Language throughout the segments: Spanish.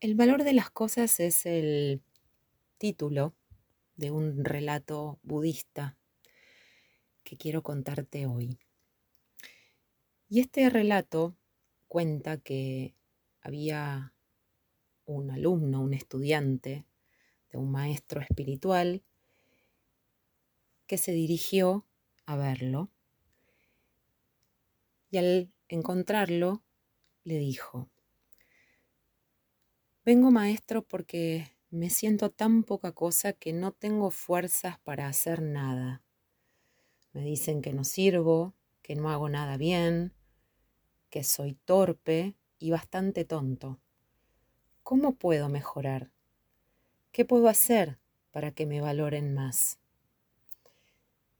El valor de las cosas es el título de un relato budista que quiero contarte hoy. Y este relato cuenta que había un alumno, un estudiante de un maestro espiritual que se dirigió a verlo y al encontrarlo le dijo, Vengo maestro porque me siento tan poca cosa que no tengo fuerzas para hacer nada. Me dicen que no sirvo, que no hago nada bien, que soy torpe y bastante tonto. ¿Cómo puedo mejorar? ¿Qué puedo hacer para que me valoren más?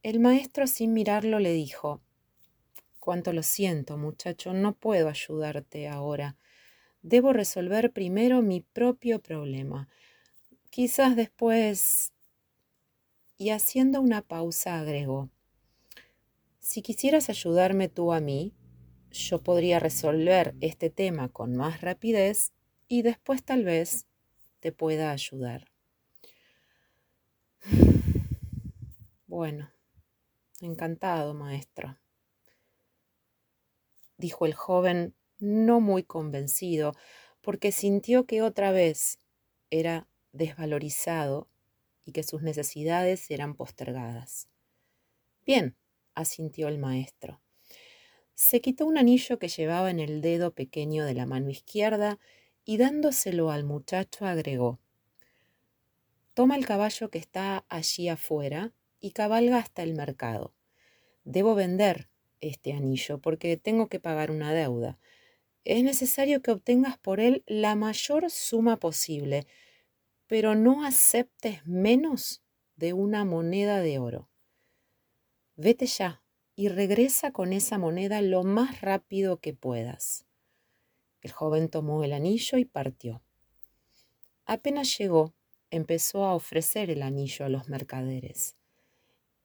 El maestro sin mirarlo le dijo, Cuánto lo siento, muchacho, no puedo ayudarte ahora debo resolver primero mi propio problema. Quizás después... Y haciendo una pausa agregó, si quisieras ayudarme tú a mí, yo podría resolver este tema con más rapidez y después tal vez te pueda ayudar. Bueno, encantado, maestro, dijo el joven no muy convencido, porque sintió que otra vez era desvalorizado y que sus necesidades eran postergadas. Bien, asintió el maestro. Se quitó un anillo que llevaba en el dedo pequeño de la mano izquierda y dándoselo al muchacho agregó Toma el caballo que está allí afuera y cabalga hasta el mercado. Debo vender este anillo porque tengo que pagar una deuda es necesario que obtengas por él la mayor suma posible, pero no aceptes menos de una moneda de oro. Vete ya y regresa con esa moneda lo más rápido que puedas. El joven tomó el anillo y partió. Apenas llegó, empezó a ofrecer el anillo a los mercaderes.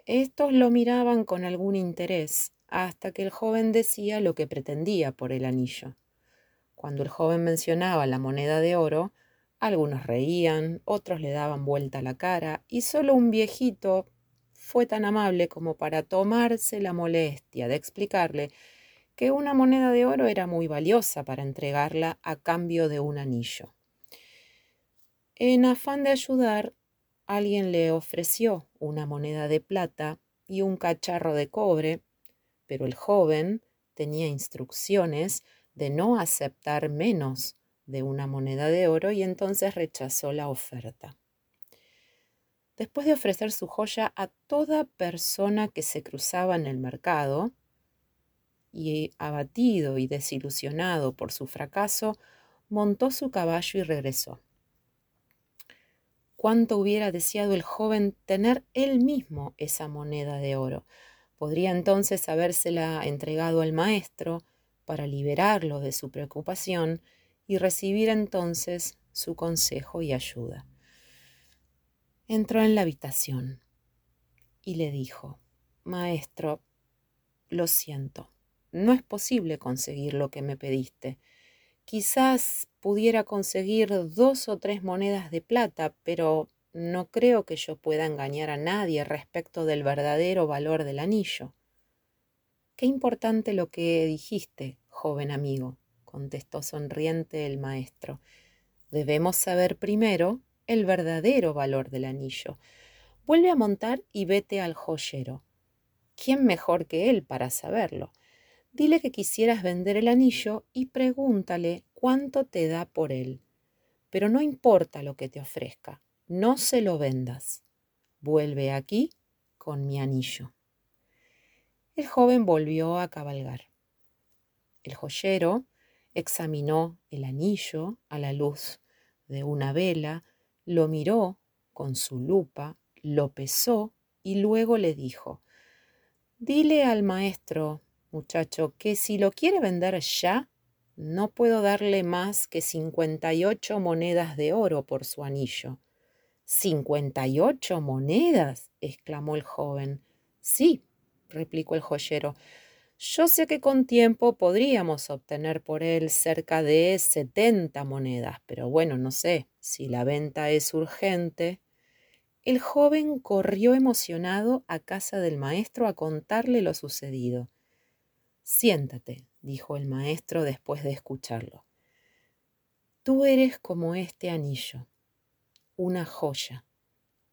Estos lo miraban con algún interés hasta que el joven decía lo que pretendía por el anillo. Cuando el joven mencionaba la moneda de oro, algunos reían, otros le daban vuelta la cara, y solo un viejito fue tan amable como para tomarse la molestia de explicarle que una moneda de oro era muy valiosa para entregarla a cambio de un anillo. En afán de ayudar, alguien le ofreció una moneda de plata y un cacharro de cobre, pero el joven tenía instrucciones de no aceptar menos de una moneda de oro y entonces rechazó la oferta. Después de ofrecer su joya a toda persona que se cruzaba en el mercado, y abatido y desilusionado por su fracaso, montó su caballo y regresó. Cuánto hubiera deseado el joven tener él mismo esa moneda de oro. Podría entonces habérsela entregado al maestro, para liberarlo de su preocupación y recibir entonces su consejo y ayuda. Entró en la habitación y le dijo, Maestro, lo siento, no es posible conseguir lo que me pediste. Quizás pudiera conseguir dos o tres monedas de plata, pero no creo que yo pueda engañar a nadie respecto del verdadero valor del anillo. Qué importante lo que dijiste, joven amigo, contestó sonriente el maestro. Debemos saber primero el verdadero valor del anillo. Vuelve a montar y vete al joyero. ¿Quién mejor que él para saberlo? Dile que quisieras vender el anillo y pregúntale cuánto te da por él. Pero no importa lo que te ofrezca, no se lo vendas. Vuelve aquí con mi anillo. El joven volvió a cabalgar. El joyero examinó el anillo a la luz de una vela, lo miró con su lupa, lo pesó y luego le dijo, Dile al maestro, muchacho, que si lo quiere vender ya, no puedo darle más que cincuenta y ocho monedas de oro por su anillo. ¿Cincuenta y ocho monedas? exclamó el joven. Sí, replicó el joyero. Yo sé que con tiempo podríamos obtener por él cerca de setenta monedas, pero bueno, no sé, si la venta es urgente. El joven corrió emocionado a casa del maestro a contarle lo sucedido. Siéntate, dijo el maestro después de escucharlo. Tú eres como este anillo, una joya,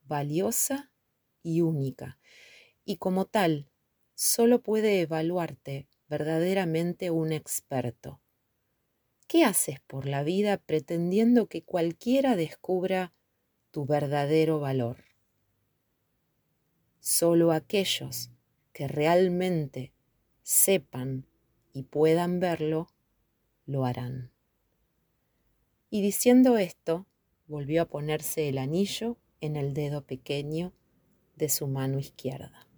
valiosa y única, y como tal solo puede evaluarte verdaderamente un experto. ¿Qué haces por la vida pretendiendo que cualquiera descubra tu verdadero valor? Solo aquellos que realmente sepan y puedan verlo, lo harán. Y diciendo esto, volvió a ponerse el anillo en el dedo pequeño de su mano izquierda.